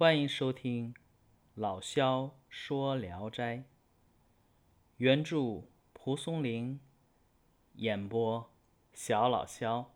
欢迎收听老萧说《聊斋》，原著蒲松龄，演播小老萧。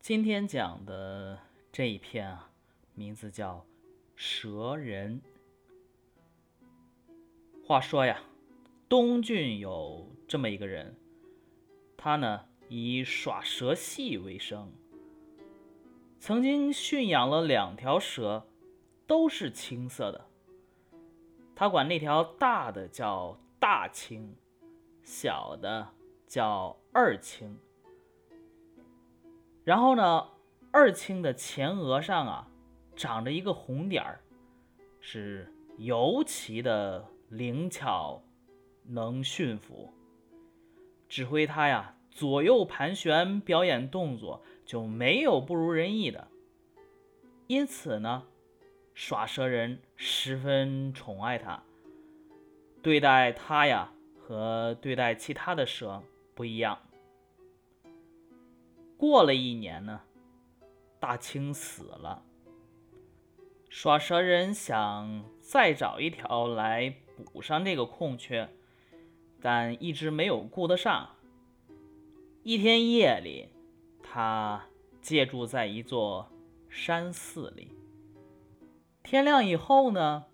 今天讲的这一篇啊，名字叫《蛇人》。话说呀，东郡有这么一个人，他呢以耍蛇戏为生。曾经驯养了两条蛇，都是青色的。他管那条大的叫大青，小的叫二青。然后呢，二青的前额上啊，长着一个红点儿，是尤其的灵巧，能驯服。指挥他呀，左右盘旋，表演动作。就没有不如人意的，因此呢，耍蛇人十分宠爱他，对待他呀和对待其他的蛇不一样。过了一年呢，大青死了，耍蛇人想再找一条来补上这个空缺，但一直没有顾得上。一天夜里。他借住在一座山寺里。天亮以后呢，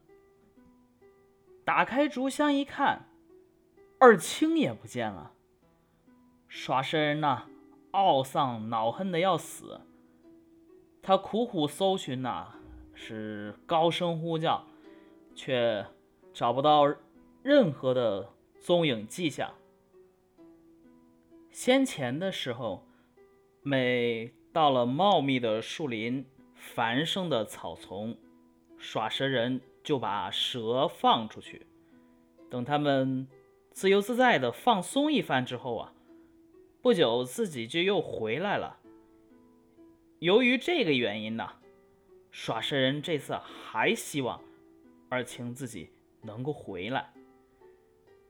打开竹箱一看，二青也不见了。耍身人呐，懊丧恼恨的要死。他苦苦搜寻呐，是高声呼叫，却找不到任何的踪影迹象。先前的时候。每到了茂密的树林、繁盛的草丛，耍蛇人就把蛇放出去。等他们自由自在的放松一番之后啊，不久自己就又回来了。由于这个原因呢，耍蛇人这次还希望二青自己能够回来。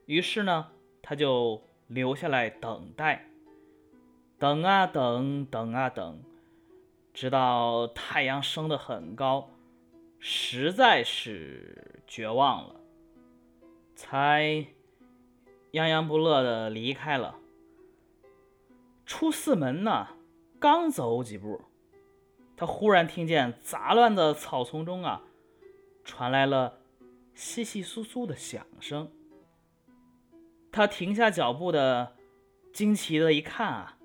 于是呢，他就留下来等待。等啊等，等啊等，直到太阳升得很高，实在是绝望了，才洋洋不乐的离开了。出寺门呢，刚走几步，他忽然听见杂乱的草丛中啊，传来了窸窸窣窣的响声。他停下脚步的，惊奇的一看啊。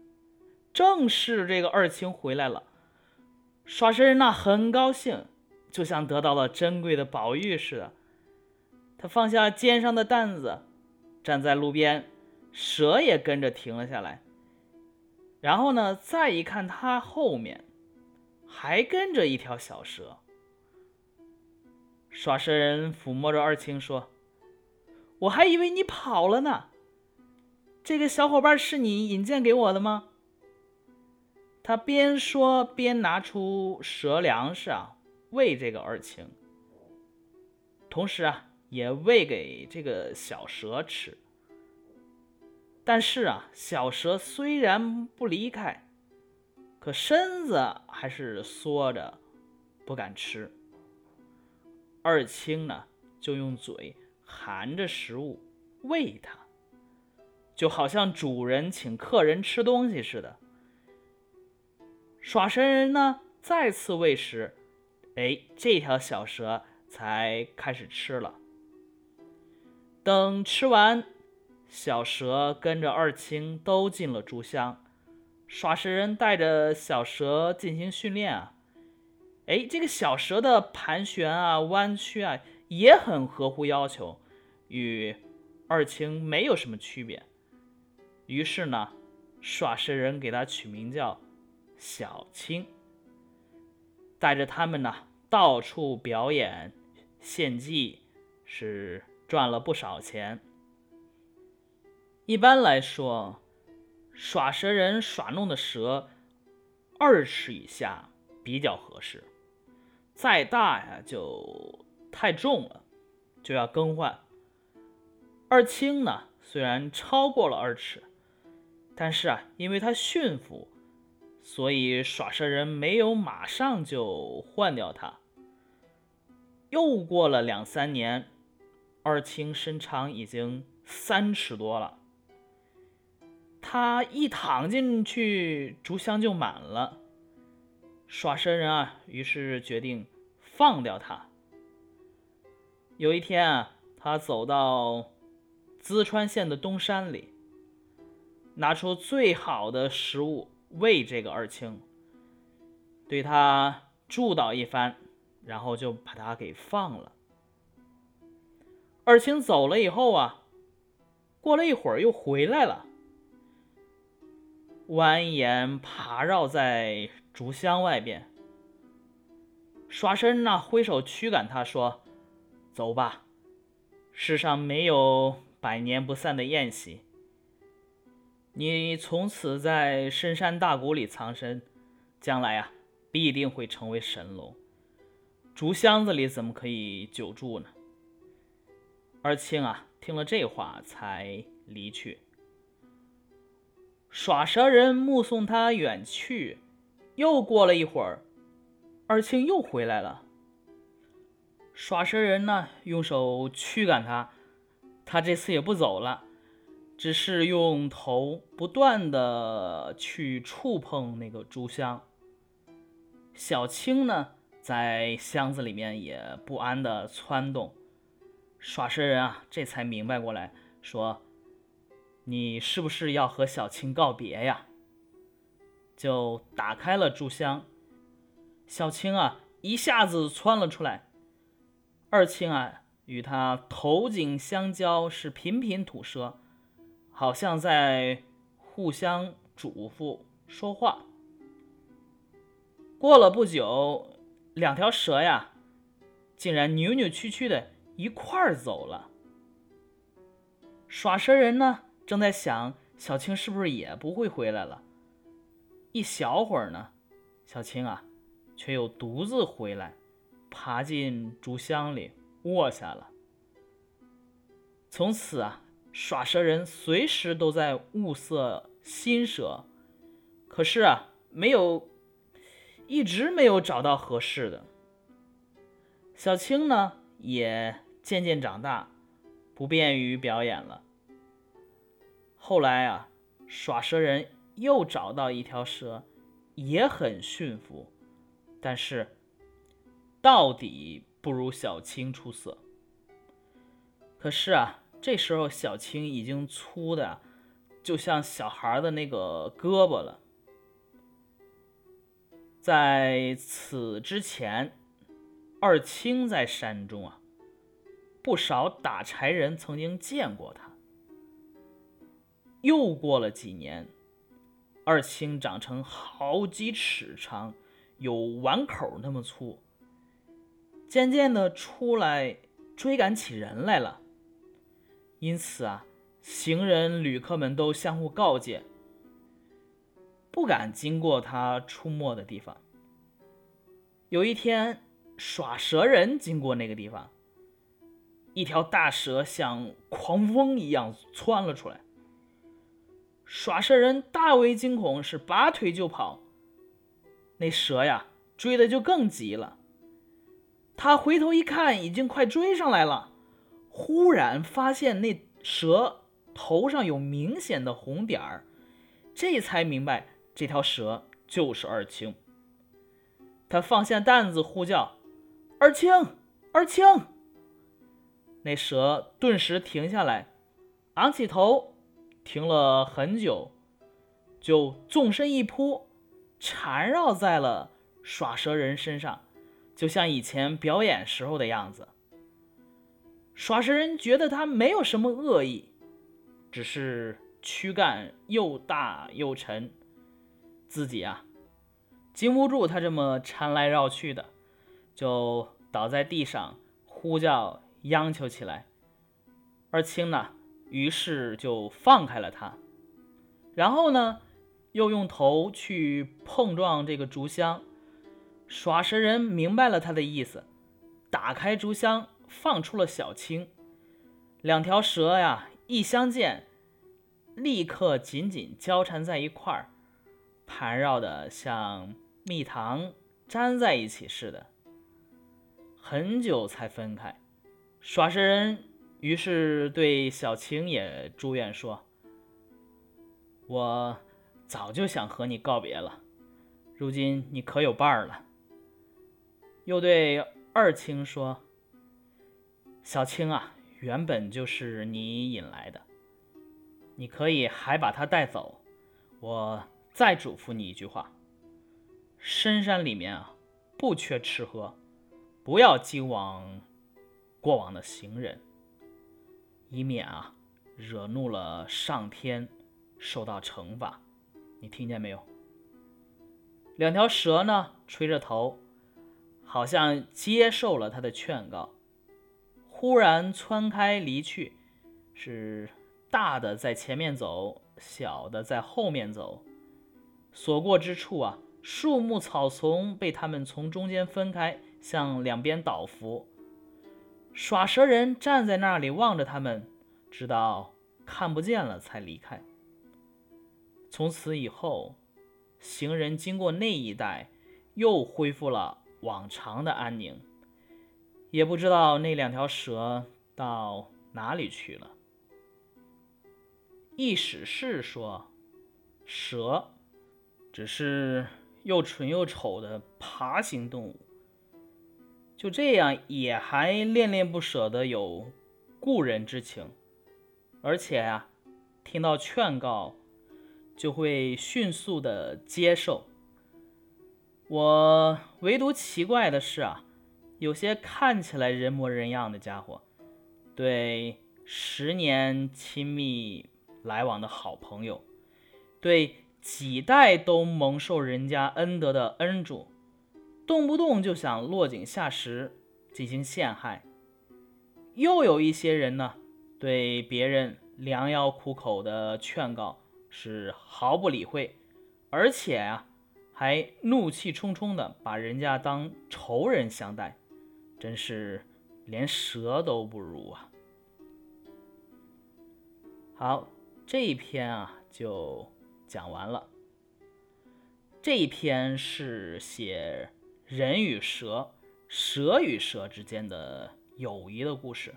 正是这个二青回来了，耍蛇人呐很高兴，就像得到了珍贵的宝玉似的。他放下肩上的担子，站在路边，蛇也跟着停了下来。然后呢，再一看他后面，还跟着一条小蛇。耍蛇人抚摸着二青说：“我还以为你跑了呢，这个小伙伴是你引荐给我的吗？”他边说边拿出蛇粮食啊，喂这个二青，同时啊也喂给这个小蛇吃。但是啊，小蛇虽然不离开，可身子还是缩着，不敢吃。二青呢，就用嘴含着食物喂它，就好像主人请客人吃东西似的。耍蛇人呢，再次喂食，哎，这条小蛇才开始吃了。等吃完，小蛇跟着二青都进了竹箱。耍蛇人带着小蛇进行训练啊，哎，这个小蛇的盘旋啊、弯曲啊，也很合乎要求，与二青没有什么区别。于是呢，耍蛇人给它取名叫。小青带着他们呢，到处表演献技，是赚了不少钱。一般来说，耍蛇人耍弄的蛇二尺以下比较合适，再大呀就太重了，就要更换。二青呢，虽然超过了二尺，但是啊，因为它驯服。所以耍蛇人没有马上就换掉他。又过了两三年，二青身长已经三尺多了，他一躺进去，竹箱就满了。耍蛇人啊，于是决定放掉他。有一天啊，他走到淄川县的东山里，拿出最好的食物喂这个二青，对他祝祷一番，然后就把他给放了。二青走了以后啊，过了一会儿又回来了，蜿蜒爬绕在竹箱外边。耍身呢，挥手驱赶他说。走吧，世上没有百年不散的宴席。你从此在深山大谷里藏身，将来啊，必定会成为神龙。竹箱子里怎么可以久住呢？二青啊，听了这话才离去。耍蛇人目送他远去，又过了一会儿，二青又回来了。耍蛇人呢，用手驱赶他，他这次也不走了，只是用头不断的去触碰那个竹箱。小青呢，在箱子里面也不安的窜动。耍蛇人啊，这才明白过来，说：“你是不是要和小青告别呀？”就打开了竹箱，小青啊，一下子窜了出来。二青啊，与他头颈相交，是频频吐舌，好像在互相嘱咐说话。过了不久，两条蛇呀，竟然扭扭曲曲的一块儿走了。耍蛇人呢，正在想小青是不是也不会回来了。一小会儿呢，小青啊，却又独自回来。爬进竹箱里卧下了。从此啊，耍蛇人随时都在物色新蛇，可是啊，没有，一直没有找到合适的。小青呢，也渐渐长大，不便于表演了。后来啊，耍蛇人又找到一条蛇，也很驯服，但是。到底不如小青出色。可是啊，这时候小青已经粗的就像小孩的那个胳膊了。在此之前，二青在山中啊，不少打柴人曾经见过他。又过了几年，二青长成好几尺长，有碗口那么粗。渐渐的出来追赶起人来了，因此啊，行人旅客们都相互告诫，不敢经过他出没的地方。有一天，耍蛇人经过那个地方，一条大蛇像狂风一样窜了出来，耍蛇人大为惊恐，是拔腿就跑。那蛇呀，追的就更急了。他回头一看，已经快追上来了。忽然发现那蛇头上有明显的红点儿，这才明白这条蛇就是二青。他放下担子，呼叫：“二青，二青！”那蛇顿时停下来，昂起头，停了很久，就纵身一扑，缠绕在了耍蛇人身上。就像以前表演时候的样子，耍蛇人觉得他没有什么恶意，只是躯干又大又沉，自己啊经不住他这么缠来绕去的，就倒在地上呼叫央求起来。二青呢，于是就放开了他，然后呢，又用头去碰撞这个竹箱。耍蛇人明白了他的意思，打开竹箱，放出了小青。两条蛇呀，一相见，立刻紧紧交缠在一块儿。盘绕的像蜜糖粘在一起似的，很久才分开。耍蛇人于是对小青也祝愿说：“我早就想和你告别了，如今你可有伴儿了。”又对二青说：“小青啊，原本就是你引来的，你可以还把他带走。我再嘱咐你一句话：深山里面啊，不缺吃喝，不要惊往。”过往的行人，以免啊惹怒了上天，受到惩罚。你听见没有？两条蛇呢，垂着头，好像接受了他的劝告，忽然窜开离去。是大的在前面走，小的在后面走。所过之处啊，树木草丛被他们从中间分开，向两边倒伏。耍蛇人站在那里望着他们，直到看不见了才离开。从此以后，行人经过那一带，又恢复了往常的安宁。也不知道那两条蛇到哪里去了。意史是说，蛇只是又蠢又丑的爬行动物。就这样，也还恋恋不舍的有故人之情，而且啊，听到劝告就会迅速的接受。我唯独奇怪的是啊，有些看起来人模人样的家伙，对十年亲密来往的好朋友，对几代都蒙受人家恩德的恩主。动不动就想落井下石进行陷害，又有一些人呢，对别人良药苦口的劝告是毫不理会，而且啊，还怒气冲冲的把人家当仇人相待，真是连蛇都不如啊！好，这一篇啊就讲完了。这一篇是写。人与蛇，蛇与蛇之间的友谊的故事。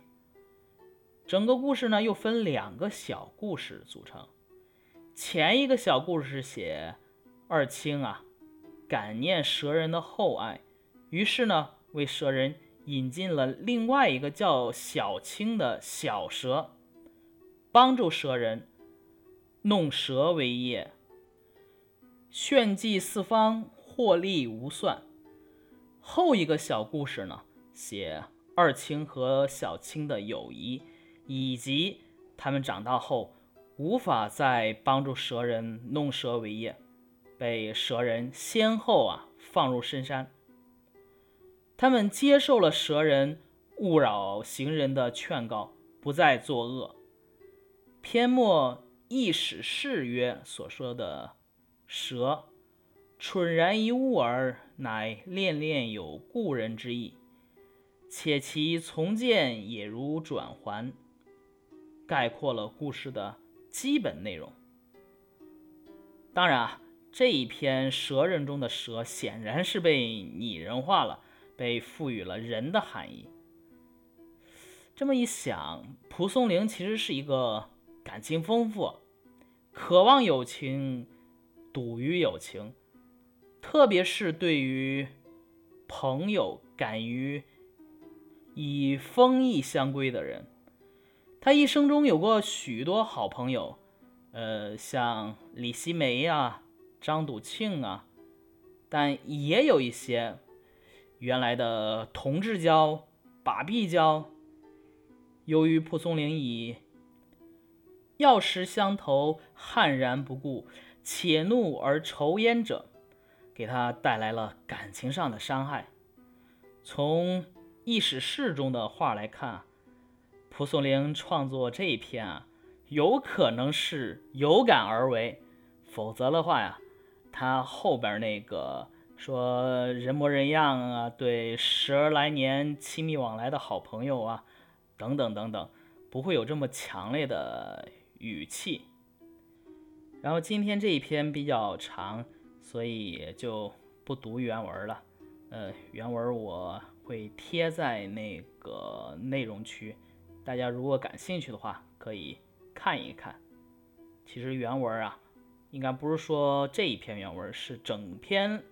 整个故事呢，又分两个小故事组成。前一个小故事写二青啊，感念蛇人的厚爱，于是呢，为蛇人引进了另外一个叫小青的小蛇，帮助蛇人弄蛇为业，炫技四方，获利无算。后一个小故事呢，写二青和小青的友谊，以及他们长大后无法再帮助蛇人弄蛇为业，被蛇人先后啊放入深山。他们接受了蛇人勿扰行人的劝告，不再作恶。篇末亦使誓曰所说的蛇。蠢然一物耳，乃恋恋有故人之意，且其从见也如转还，概括了故事的基本内容。当然啊，这一篇蛇人中的蛇显然是被拟人化了，被赋予了人的含义。这么一想，蒲松龄其实是一个感情丰富、渴望友情、笃于友情。特别是对于朋友敢于以风义相归的人，他一生中有过许多好朋友，呃，像李希梅啊、张笃庆啊，但也有一些原来的同志交、把臂交，由于蒲松龄以药石相投，悍然不顾，且怒而愁焉者。给他带来了感情上的伤害。从意史事中的话来看，蒲松龄创作这一篇啊，有可能是有感而为，否则的话呀，他后边那个说人模人样啊，对十来年亲密往来的好朋友啊，等等等等，不会有这么强烈的语气。然后今天这一篇比较长。所以就不读原文了。呃，原文我会贴在那个内容区，大家如果感兴趣的话，可以看一看。其实原文啊，应该不是说这一篇原文，是整篇《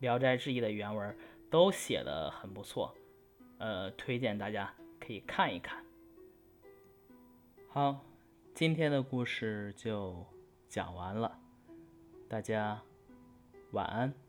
聊斋志异》的原文都写的很不错，呃，推荐大家可以看一看。好，今天的故事就讲完了，大家晚安。